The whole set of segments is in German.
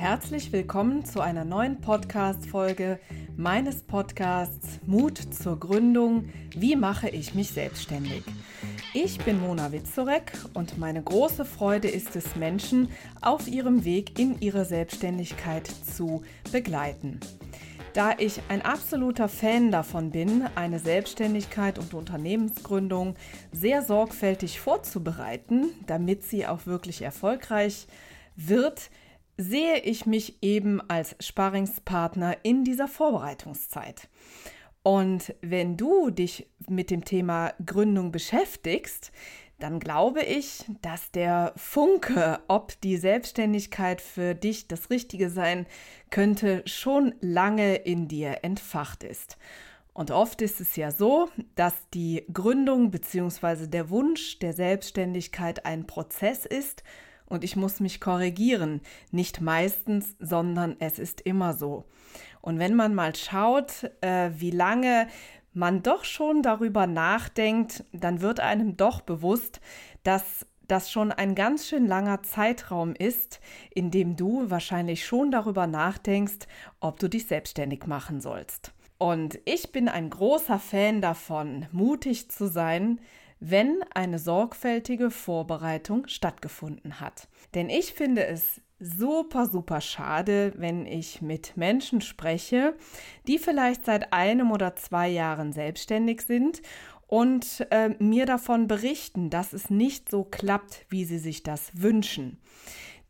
Herzlich willkommen zu einer neuen Podcast-Folge meines Podcasts Mut zur Gründung. Wie mache ich mich selbstständig? Ich bin Mona Witzorek und meine große Freude ist es, Menschen auf ihrem Weg in ihre Selbstständigkeit zu begleiten. Da ich ein absoluter Fan davon bin, eine Selbstständigkeit und Unternehmensgründung sehr sorgfältig vorzubereiten, damit sie auch wirklich erfolgreich wird, sehe ich mich eben als Sparringspartner in dieser Vorbereitungszeit. Und wenn du dich mit dem Thema Gründung beschäftigst, dann glaube ich, dass der Funke, ob die Selbstständigkeit für dich das Richtige sein könnte, schon lange in dir entfacht ist. Und oft ist es ja so, dass die Gründung bzw. der Wunsch der Selbstständigkeit ein Prozess ist und ich muss mich korrigieren. Nicht meistens, sondern es ist immer so. Und wenn man mal schaut, äh, wie lange man doch schon darüber nachdenkt, dann wird einem doch bewusst, dass das schon ein ganz schön langer Zeitraum ist, in dem du wahrscheinlich schon darüber nachdenkst, ob du dich selbstständig machen sollst. Und ich bin ein großer Fan davon, mutig zu sein, wenn eine sorgfältige Vorbereitung stattgefunden hat. Denn ich finde es super, super schade, wenn ich mit Menschen spreche, die vielleicht seit einem oder zwei Jahren selbstständig sind und äh, mir davon berichten, dass es nicht so klappt, wie sie sich das wünschen.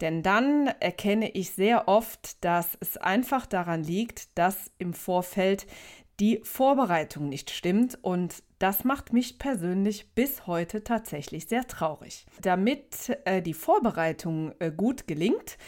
Denn dann erkenne ich sehr oft, dass es einfach daran liegt, dass im Vorfeld die Vorbereitung nicht stimmt und das macht mich persönlich bis heute tatsächlich sehr traurig. Damit äh, die Vorbereitung äh, gut gelingt,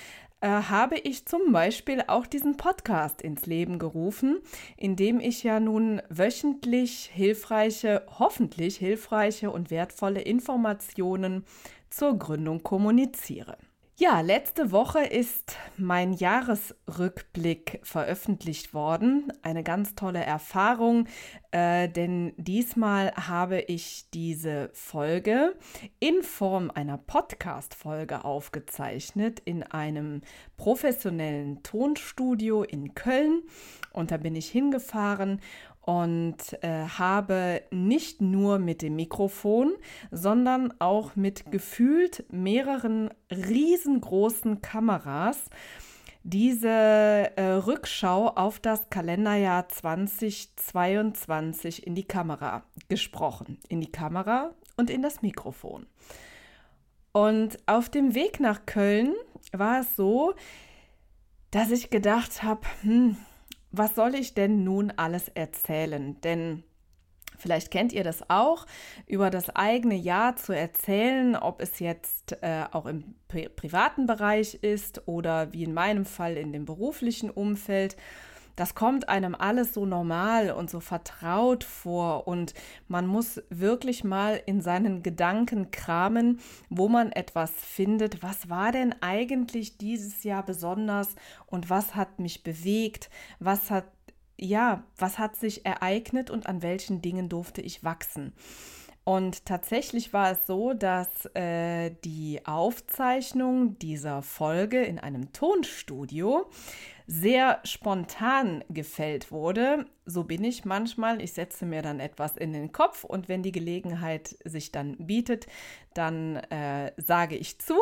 äh, habe ich zum Beispiel auch diesen Podcast ins Leben gerufen, in dem ich ja nun wöchentlich hilfreiche, hoffentlich hilfreiche und wertvolle Informationen zur Gründung kommuniziere. Ja, letzte Woche ist mein Jahresrückblick veröffentlicht worden. Eine ganz tolle Erfahrung, äh, denn diesmal habe ich diese Folge in Form einer Podcast-Folge aufgezeichnet in einem professionellen Tonstudio in Köln. Und da bin ich hingefahren und äh, habe nicht nur mit dem Mikrofon, sondern auch mit gefühlt mehreren riesengroßen Kameras diese äh, Rückschau auf das Kalenderjahr 2022 in die Kamera gesprochen. In die Kamera und in das Mikrofon. Und auf dem Weg nach Köln war es so, dass ich gedacht habe, hm, was soll ich denn nun alles erzählen? Denn Vielleicht kennt ihr das auch, über das eigene Jahr zu erzählen, ob es jetzt äh, auch im pri privaten Bereich ist oder wie in meinem Fall in dem beruflichen Umfeld das kommt einem alles so normal und so vertraut vor und man muss wirklich mal in seinen Gedanken kramen, wo man etwas findet. Was war denn eigentlich dieses Jahr besonders und was hat mich bewegt? Was hat ja, was hat sich ereignet und an welchen Dingen durfte ich wachsen? Und tatsächlich war es so, dass äh, die Aufzeichnung dieser Folge in einem Tonstudio sehr spontan gefällt wurde. So bin ich manchmal. Ich setze mir dann etwas in den Kopf und wenn die Gelegenheit sich dann bietet, dann äh, sage ich zu.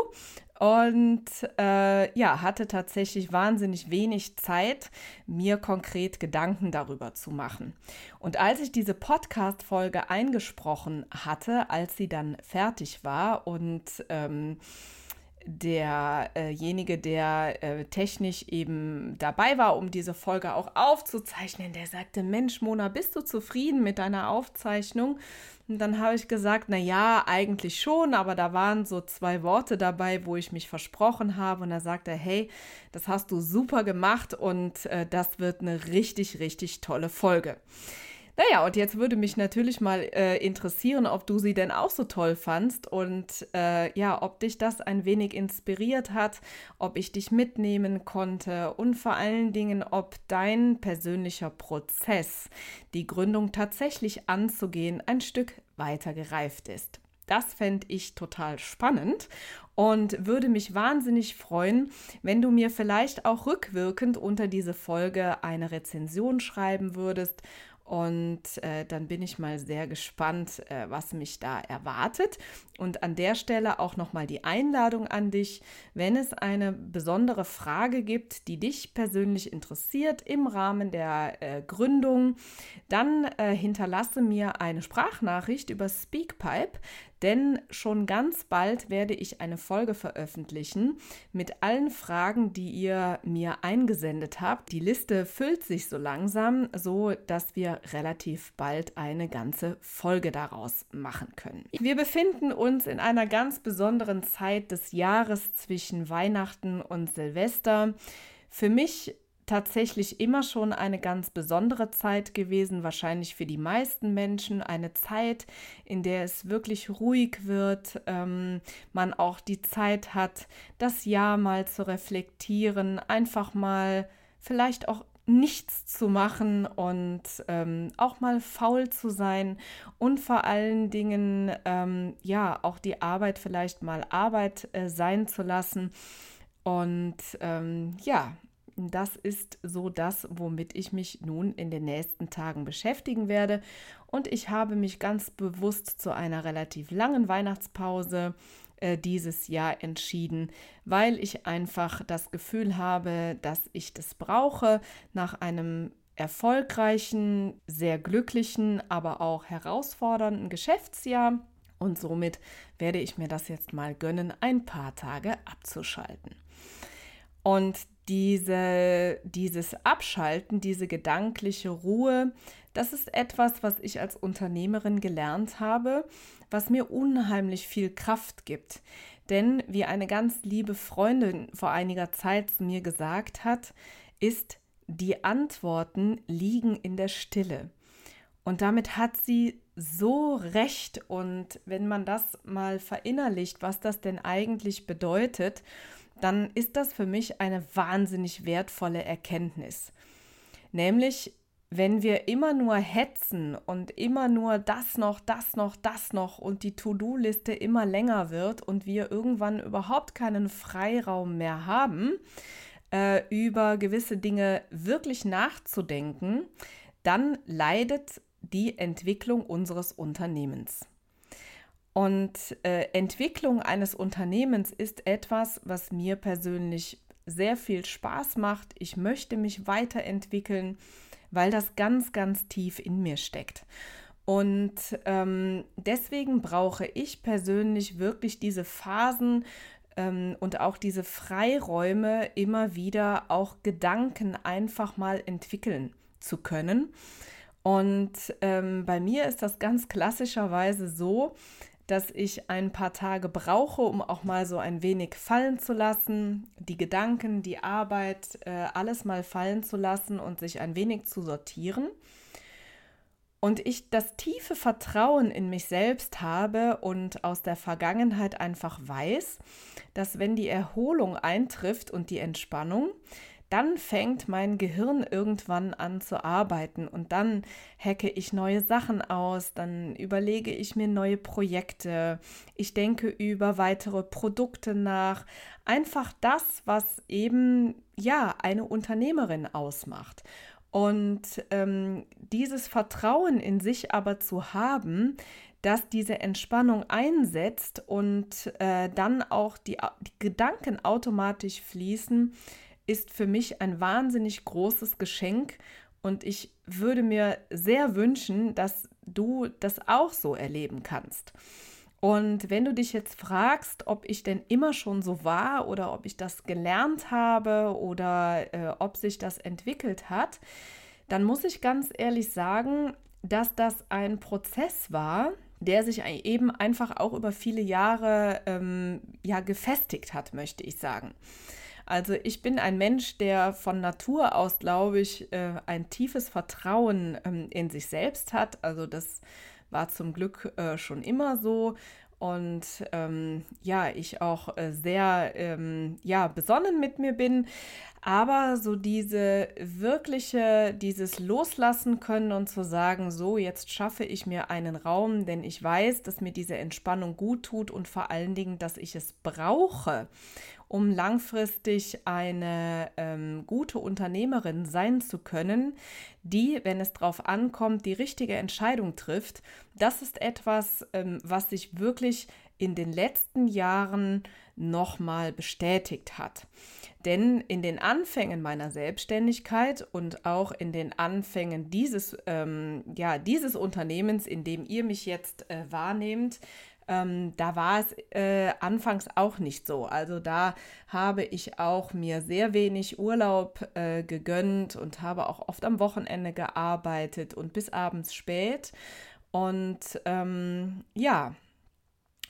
Und äh, ja, hatte tatsächlich wahnsinnig wenig Zeit, mir konkret Gedanken darüber zu machen. Und als ich diese Podcast-Folge eingesprochen hatte, als sie dann fertig war und ähm, derjenige, der äh, technisch eben dabei war, um diese Folge auch aufzuzeichnen, der sagte, Mensch, Mona, bist du zufrieden mit deiner Aufzeichnung? Und dann habe ich gesagt, na ja, eigentlich schon, aber da waren so zwei Worte dabei, wo ich mich versprochen habe. Und da sagte er, hey, das hast du super gemacht und äh, das wird eine richtig, richtig tolle Folge. Naja, und jetzt würde mich natürlich mal äh, interessieren, ob du sie denn auch so toll fandst und äh, ja, ob dich das ein wenig inspiriert hat, ob ich dich mitnehmen konnte und vor allen Dingen, ob dein persönlicher Prozess, die Gründung tatsächlich anzugehen, ein Stück weiter gereift ist. Das fände ich total spannend. und würde mich wahnsinnig freuen, wenn du mir vielleicht auch rückwirkend unter diese Folge eine Rezension schreiben würdest und äh, dann bin ich mal sehr gespannt, äh, was mich da erwartet. Und an der Stelle auch nochmal die Einladung an dich, wenn es eine besondere Frage gibt, die dich persönlich interessiert im Rahmen der äh, Gründung, dann äh, hinterlasse mir eine Sprachnachricht über Speakpipe denn schon ganz bald werde ich eine Folge veröffentlichen mit allen Fragen, die ihr mir eingesendet habt. Die Liste füllt sich so langsam, so dass wir relativ bald eine ganze Folge daraus machen können. Wir befinden uns in einer ganz besonderen Zeit des Jahres zwischen Weihnachten und Silvester. Für mich tatsächlich immer schon eine ganz besondere Zeit gewesen, wahrscheinlich für die meisten Menschen. Eine Zeit, in der es wirklich ruhig wird, ähm, man auch die Zeit hat, das Jahr mal zu reflektieren, einfach mal vielleicht auch nichts zu machen und ähm, auch mal faul zu sein und vor allen Dingen ähm, ja auch die Arbeit vielleicht mal Arbeit äh, sein zu lassen. Und ähm, ja, das ist so das, womit ich mich nun in den nächsten Tagen beschäftigen werde. Und ich habe mich ganz bewusst zu einer relativ langen Weihnachtspause äh, dieses Jahr entschieden, weil ich einfach das Gefühl habe, dass ich das brauche nach einem erfolgreichen, sehr glücklichen, aber auch herausfordernden Geschäftsjahr. Und somit werde ich mir das jetzt mal gönnen, ein paar Tage abzuschalten. Und diese, dieses Abschalten, diese gedankliche Ruhe, das ist etwas, was ich als Unternehmerin gelernt habe, was mir unheimlich viel Kraft gibt. Denn wie eine ganz liebe Freundin vor einiger Zeit zu mir gesagt hat, ist, die Antworten liegen in der Stille. Und damit hat sie so recht. Und wenn man das mal verinnerlicht, was das denn eigentlich bedeutet, dann ist das für mich eine wahnsinnig wertvolle Erkenntnis. Nämlich, wenn wir immer nur hetzen und immer nur das noch, das noch, das noch und die To-Do-Liste immer länger wird und wir irgendwann überhaupt keinen Freiraum mehr haben, äh, über gewisse Dinge wirklich nachzudenken, dann leidet die Entwicklung unseres Unternehmens. Und äh, Entwicklung eines Unternehmens ist etwas, was mir persönlich sehr viel Spaß macht. Ich möchte mich weiterentwickeln, weil das ganz, ganz tief in mir steckt. Und ähm, deswegen brauche ich persönlich wirklich diese Phasen ähm, und auch diese Freiräume immer wieder auch Gedanken einfach mal entwickeln zu können. Und ähm, bei mir ist das ganz klassischerweise so, dass ich ein paar Tage brauche, um auch mal so ein wenig fallen zu lassen, die Gedanken, die Arbeit, äh, alles mal fallen zu lassen und sich ein wenig zu sortieren. Und ich das tiefe Vertrauen in mich selbst habe und aus der Vergangenheit einfach weiß, dass wenn die Erholung eintrifft und die Entspannung, dann fängt mein Gehirn irgendwann an zu arbeiten und dann hacke ich neue Sachen aus, dann überlege ich mir neue Projekte, ich denke über weitere Produkte nach, einfach das, was eben ja eine Unternehmerin ausmacht. Und ähm, dieses Vertrauen in sich aber zu haben, dass diese Entspannung einsetzt und äh, dann auch die, die Gedanken automatisch fließen, ist für mich ein wahnsinnig großes Geschenk und ich würde mir sehr wünschen, dass du das auch so erleben kannst. Und wenn du dich jetzt fragst, ob ich denn immer schon so war oder ob ich das gelernt habe oder äh, ob sich das entwickelt hat, dann muss ich ganz ehrlich sagen, dass das ein Prozess war, der sich eben einfach auch über viele Jahre ähm, ja gefestigt hat, möchte ich sagen. Also ich bin ein Mensch, der von Natur aus, glaube ich, äh, ein tiefes Vertrauen ähm, in sich selbst hat. Also das war zum Glück äh, schon immer so. und ähm, ja, ich auch äh, sehr ähm, ja, besonnen mit mir bin. Aber so diese wirkliche, dieses Loslassen können und zu sagen, so, jetzt schaffe ich mir einen Raum, denn ich weiß, dass mir diese Entspannung gut tut und vor allen Dingen, dass ich es brauche um langfristig eine ähm, gute Unternehmerin sein zu können, die, wenn es darauf ankommt, die richtige Entscheidung trifft. Das ist etwas, ähm, was sich wirklich in den letzten Jahren nochmal bestätigt hat. Denn in den Anfängen meiner Selbstständigkeit und auch in den Anfängen dieses, ähm, ja, dieses Unternehmens, in dem ihr mich jetzt äh, wahrnehmt, ähm, da war es äh, anfangs auch nicht so. Also da habe ich auch mir sehr wenig Urlaub äh, gegönnt und habe auch oft am Wochenende gearbeitet und bis abends spät. Und ähm, ja,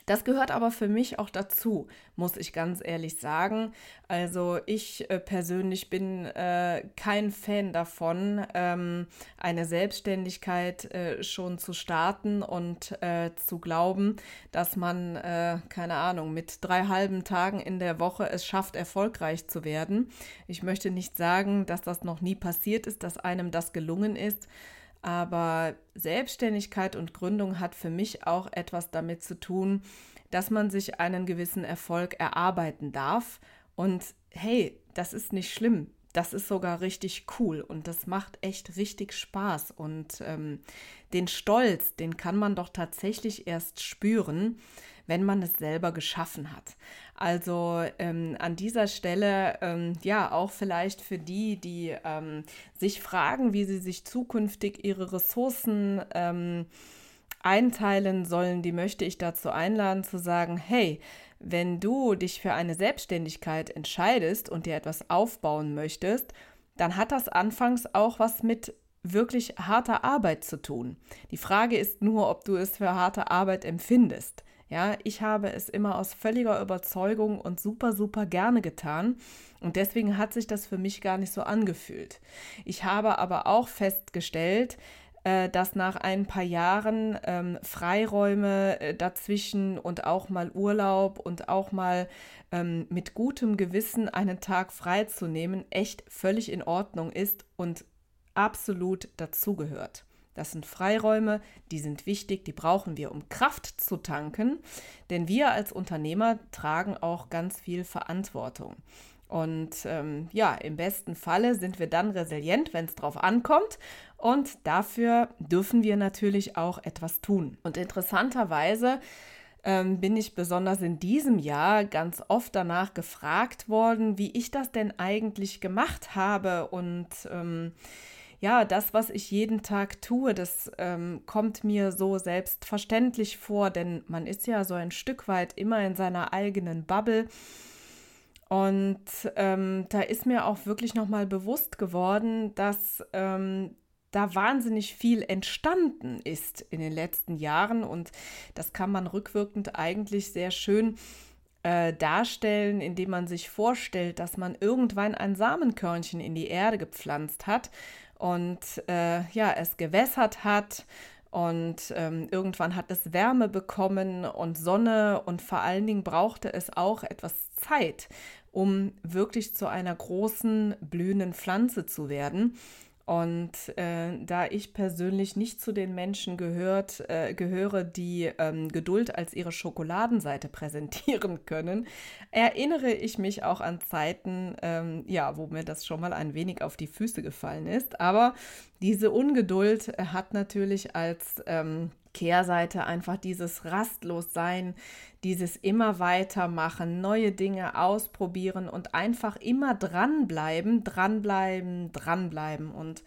das gehört aber für mich auch dazu, muss ich ganz ehrlich sagen. Also ich äh, persönlich bin äh, kein Fan davon, ähm, eine Selbstständigkeit äh, schon zu starten und äh, zu glauben, dass man, äh, keine Ahnung, mit drei halben Tagen in der Woche es schafft, erfolgreich zu werden. Ich möchte nicht sagen, dass das noch nie passiert ist, dass einem das gelungen ist. Aber Selbstständigkeit und Gründung hat für mich auch etwas damit zu tun, dass man sich einen gewissen Erfolg erarbeiten darf. Und hey, das ist nicht schlimm. Das ist sogar richtig cool und das macht echt richtig Spaß. Und ähm, den Stolz, den kann man doch tatsächlich erst spüren, wenn man es selber geschaffen hat. Also ähm, an dieser Stelle, ähm, ja, auch vielleicht für die, die ähm, sich fragen, wie sie sich zukünftig ihre Ressourcen ähm, einteilen sollen, die möchte ich dazu einladen zu sagen, hey, wenn du dich für eine Selbstständigkeit entscheidest und dir etwas aufbauen möchtest, dann hat das anfangs auch was mit wirklich harter Arbeit zu tun. Die Frage ist nur, ob du es für harte Arbeit empfindest. Ja, ich habe es immer aus völliger Überzeugung und super, super gerne getan. Und deswegen hat sich das für mich gar nicht so angefühlt. Ich habe aber auch festgestellt, äh, dass nach ein paar Jahren ähm, Freiräume äh, dazwischen und auch mal Urlaub und auch mal ähm, mit gutem Gewissen einen Tag freizunehmen echt völlig in Ordnung ist und absolut dazugehört. Das sind Freiräume, die sind wichtig, die brauchen wir, um Kraft zu tanken, denn wir als Unternehmer tragen auch ganz viel Verantwortung. Und ähm, ja, im besten Falle sind wir dann resilient, wenn es drauf ankommt. Und dafür dürfen wir natürlich auch etwas tun. Und interessanterweise ähm, bin ich besonders in diesem Jahr ganz oft danach gefragt worden, wie ich das denn eigentlich gemacht habe und ähm, ja, das, was ich jeden Tag tue, das ähm, kommt mir so selbstverständlich vor, denn man ist ja so ein Stück weit immer in seiner eigenen Bubble. Und ähm, da ist mir auch wirklich nochmal bewusst geworden, dass ähm, da wahnsinnig viel entstanden ist in den letzten Jahren. Und das kann man rückwirkend eigentlich sehr schön äh, darstellen, indem man sich vorstellt, dass man irgendwann ein Samenkörnchen in die Erde gepflanzt hat und äh, ja, es gewässert hat und ähm, irgendwann hat es Wärme bekommen und Sonne und vor allen Dingen brauchte es auch etwas Zeit, um wirklich zu einer großen blühenden Pflanze zu werden. Und äh, da ich persönlich nicht zu den Menschen gehört, äh, gehöre, die ähm, Geduld als ihre Schokoladenseite präsentieren können, erinnere ich mich auch an Zeiten, ähm, ja, wo mir das schon mal ein wenig auf die Füße gefallen ist. Aber diese Ungeduld hat natürlich als ähm, Kehrseite einfach dieses Rastlossein, dieses immer weitermachen, neue Dinge ausprobieren und einfach immer dranbleiben, dranbleiben, dranbleiben. Und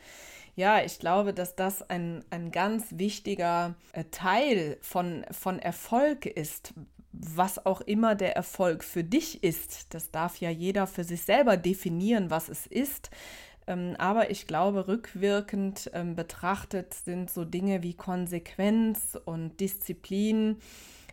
ja, ich glaube, dass das ein, ein ganz wichtiger äh, Teil von, von Erfolg ist, was auch immer der Erfolg für dich ist. Das darf ja jeder für sich selber definieren, was es ist. Ähm, aber ich glaube, rückwirkend ähm, betrachtet sind so Dinge wie Konsequenz und Disziplin,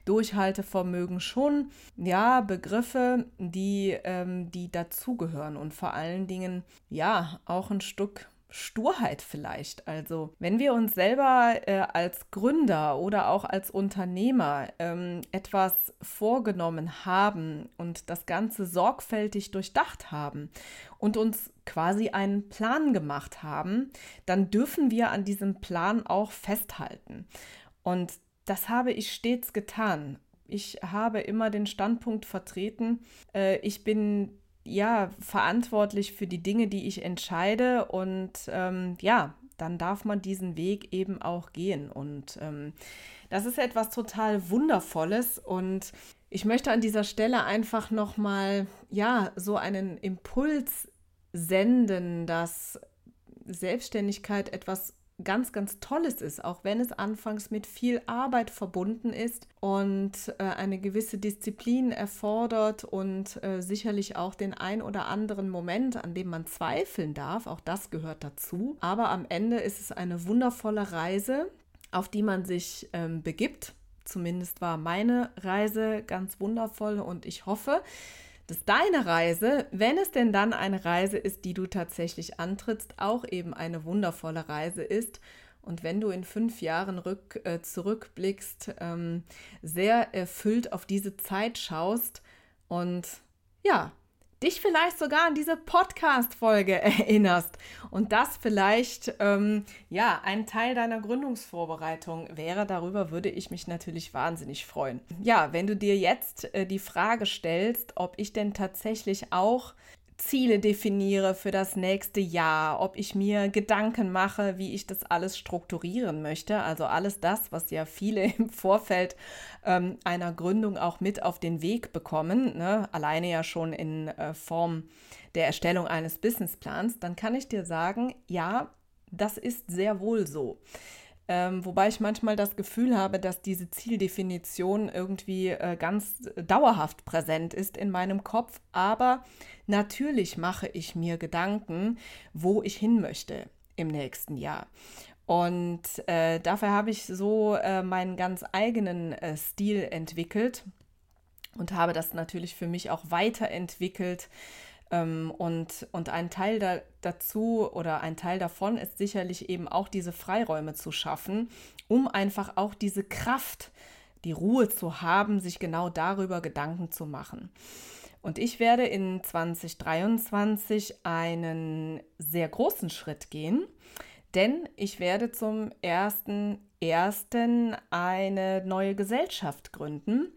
Durchhaltevermögen schon, ja, Begriffe, die, ähm, die dazugehören und vor allen Dingen, ja, auch ein Stück Sturheit vielleicht. Also wenn wir uns selber äh, als Gründer oder auch als Unternehmer ähm, etwas vorgenommen haben und das Ganze sorgfältig durchdacht haben und uns quasi einen Plan gemacht haben, dann dürfen wir an diesem Plan auch festhalten. Und das habe ich stets getan. Ich habe immer den Standpunkt vertreten, äh, ich bin ja verantwortlich für die Dinge, die ich entscheide. Und ähm, ja, dann darf man diesen Weg eben auch gehen. Und ähm, das ist etwas total Wundervolles. Und ich möchte an dieser Stelle einfach nochmal, ja, so einen Impuls senden, dass Selbstständigkeit etwas ganz, ganz Tolles ist, auch wenn es anfangs mit viel Arbeit verbunden ist und äh, eine gewisse Disziplin erfordert und äh, sicherlich auch den ein oder anderen Moment, an dem man zweifeln darf, auch das gehört dazu. Aber am Ende ist es eine wundervolle Reise, auf die man sich ähm, begibt. Zumindest war meine Reise ganz wundervoll und ich hoffe, dass deine Reise, wenn es denn dann eine Reise ist, die du tatsächlich antrittst, auch eben eine wundervolle Reise ist. Und wenn du in fünf Jahren rück, äh, zurückblickst, ähm, sehr erfüllt auf diese Zeit schaust und ja, dich vielleicht sogar an diese Podcast-Folge erinnerst und das vielleicht ähm, ja ein Teil deiner Gründungsvorbereitung wäre. Darüber würde ich mich natürlich wahnsinnig freuen. Ja, wenn du dir jetzt äh, die Frage stellst, ob ich denn tatsächlich auch Ziele definiere für das nächste Jahr, ob ich mir Gedanken mache, wie ich das alles strukturieren möchte. Also alles das, was ja viele im Vorfeld ähm, einer Gründung auch mit auf den Weg bekommen, ne? alleine ja schon in äh, Form der Erstellung eines Businessplans, dann kann ich dir sagen, ja, das ist sehr wohl so. Ähm, wobei ich manchmal das Gefühl habe, dass diese Zieldefinition irgendwie äh, ganz dauerhaft präsent ist in meinem Kopf. Aber natürlich mache ich mir Gedanken, wo ich hin möchte im nächsten Jahr. Und äh, dafür habe ich so äh, meinen ganz eigenen äh, Stil entwickelt und habe das natürlich für mich auch weiterentwickelt und, und ein Teil da, dazu oder ein Teil davon ist sicherlich eben auch diese Freiräume zu schaffen, um einfach auch diese Kraft, die Ruhe zu haben, sich genau darüber Gedanken zu machen. Und ich werde in 2023 einen sehr großen Schritt gehen, denn ich werde zum ersten ersten eine neue Gesellschaft gründen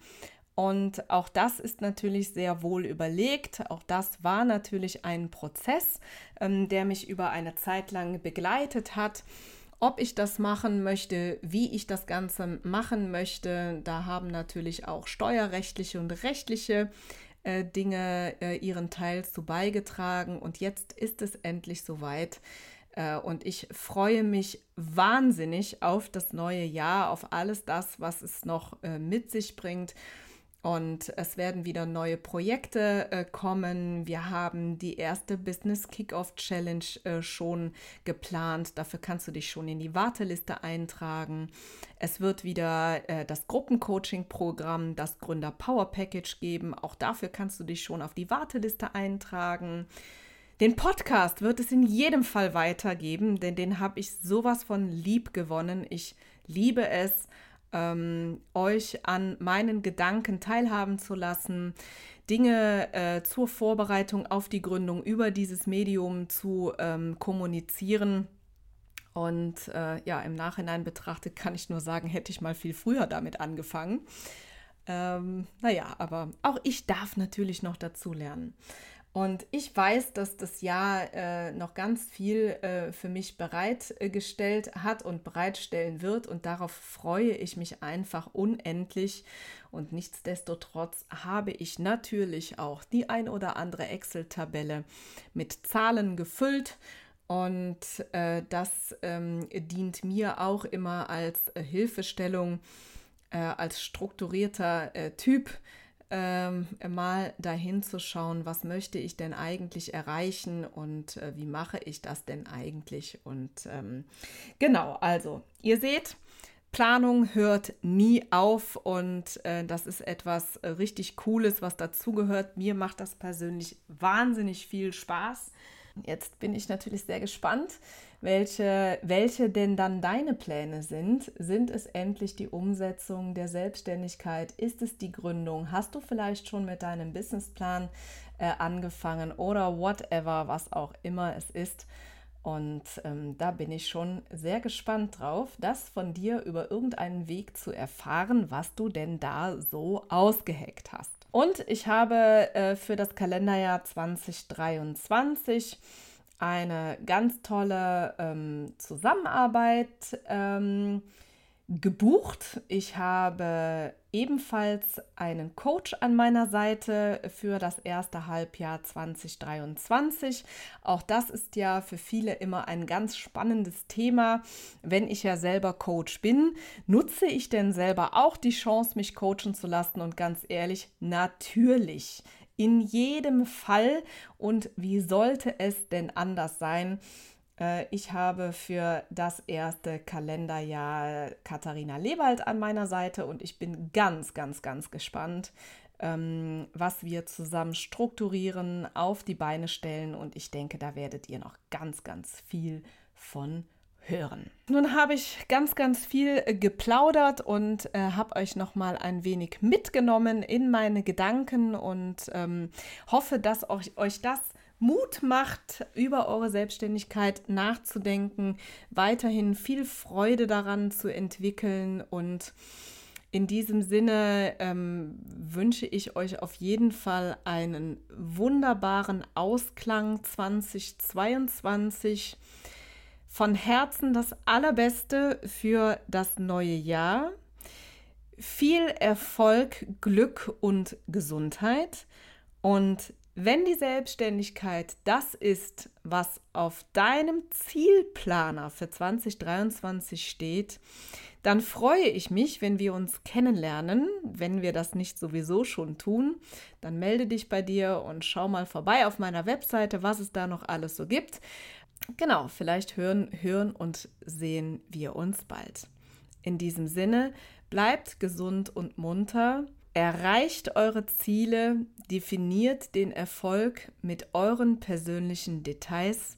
und auch das ist natürlich sehr wohl überlegt. Auch das war natürlich ein Prozess, ähm, der mich über eine Zeit lang begleitet hat. Ob ich das machen möchte, wie ich das Ganze machen möchte, da haben natürlich auch steuerrechtliche und rechtliche äh, Dinge äh, ihren Teil zu beigetragen. Und jetzt ist es endlich soweit. Äh, und ich freue mich wahnsinnig auf das neue Jahr, auf alles das, was es noch äh, mit sich bringt. Und es werden wieder neue Projekte äh, kommen. Wir haben die erste Business Kickoff Challenge äh, schon geplant. Dafür kannst du dich schon in die Warteliste eintragen. Es wird wieder äh, das Gruppencoaching-Programm, das Gründer Power Package geben. Auch dafür kannst du dich schon auf die Warteliste eintragen. Den Podcast wird es in jedem Fall weitergeben, denn den habe ich sowas von lieb gewonnen. Ich liebe es ähm, euch an meinen Gedanken teilhaben zu lassen, Dinge äh, zur Vorbereitung auf die Gründung über dieses Medium zu ähm, kommunizieren. Und äh, ja, im Nachhinein betrachtet kann ich nur sagen, hätte ich mal viel früher damit angefangen. Ähm, naja, aber auch ich darf natürlich noch dazu lernen. Und ich weiß, dass das Jahr äh, noch ganz viel äh, für mich bereitgestellt hat und bereitstellen wird. Und darauf freue ich mich einfach unendlich. Und nichtsdestotrotz habe ich natürlich auch die ein oder andere Excel-Tabelle mit Zahlen gefüllt. Und äh, das ähm, dient mir auch immer als äh, Hilfestellung, äh, als strukturierter äh, Typ ähm, mal dahin zu schauen, was möchte ich denn eigentlich erreichen und äh, wie mache ich das denn eigentlich. Und ähm, genau, also ihr seht, Planung hört nie auf und äh, das ist etwas richtig Cooles, was dazugehört. Mir macht das persönlich wahnsinnig viel Spaß. Jetzt bin ich natürlich sehr gespannt, welche, welche denn dann deine Pläne sind. Sind es endlich die Umsetzung der Selbstständigkeit? Ist es die Gründung? Hast du vielleicht schon mit deinem Businessplan äh, angefangen oder whatever, was auch immer es ist? Und ähm, da bin ich schon sehr gespannt drauf, das von dir über irgendeinen Weg zu erfahren, was du denn da so ausgeheckt hast. Und ich habe äh, für das Kalenderjahr 2023 eine ganz tolle ähm, Zusammenarbeit ähm, gebucht. Ich habe ebenfalls einen Coach an meiner Seite für das erste Halbjahr 2023. Auch das ist ja für viele immer ein ganz spannendes Thema. Wenn ich ja selber Coach bin, nutze ich denn selber auch die Chance, mich coachen zu lassen? Und ganz ehrlich, natürlich. In jedem Fall. Und wie sollte es denn anders sein? Äh, ich habe für das erste Kalenderjahr Katharina Lewald an meiner Seite und ich bin ganz, ganz, ganz gespannt, ähm, was wir zusammen strukturieren, auf die Beine stellen und ich denke, da werdet ihr noch ganz, ganz viel von hören. Nun habe ich ganz, ganz viel geplaudert und äh, habe euch noch mal ein wenig mitgenommen in meine Gedanken und ähm, hoffe, dass euch, euch das Mut macht, über eure Selbstständigkeit nachzudenken, weiterhin viel Freude daran zu entwickeln und in diesem Sinne ähm, wünsche ich euch auf jeden Fall einen wunderbaren Ausklang 2022. Von Herzen das Allerbeste für das neue Jahr. Viel Erfolg, Glück und Gesundheit. Und wenn die Selbstständigkeit das ist, was auf deinem Zielplaner für 2023 steht, dann freue ich mich, wenn wir uns kennenlernen. Wenn wir das nicht sowieso schon tun, dann melde dich bei dir und schau mal vorbei auf meiner Webseite, was es da noch alles so gibt. Genau, vielleicht hören, hören und sehen wir uns bald. In diesem Sinne, bleibt gesund und munter. Erreicht eure Ziele, definiert den Erfolg mit euren persönlichen Details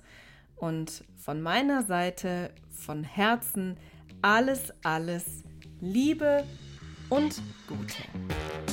und von meiner Seite von Herzen alles, alles Liebe und Gute.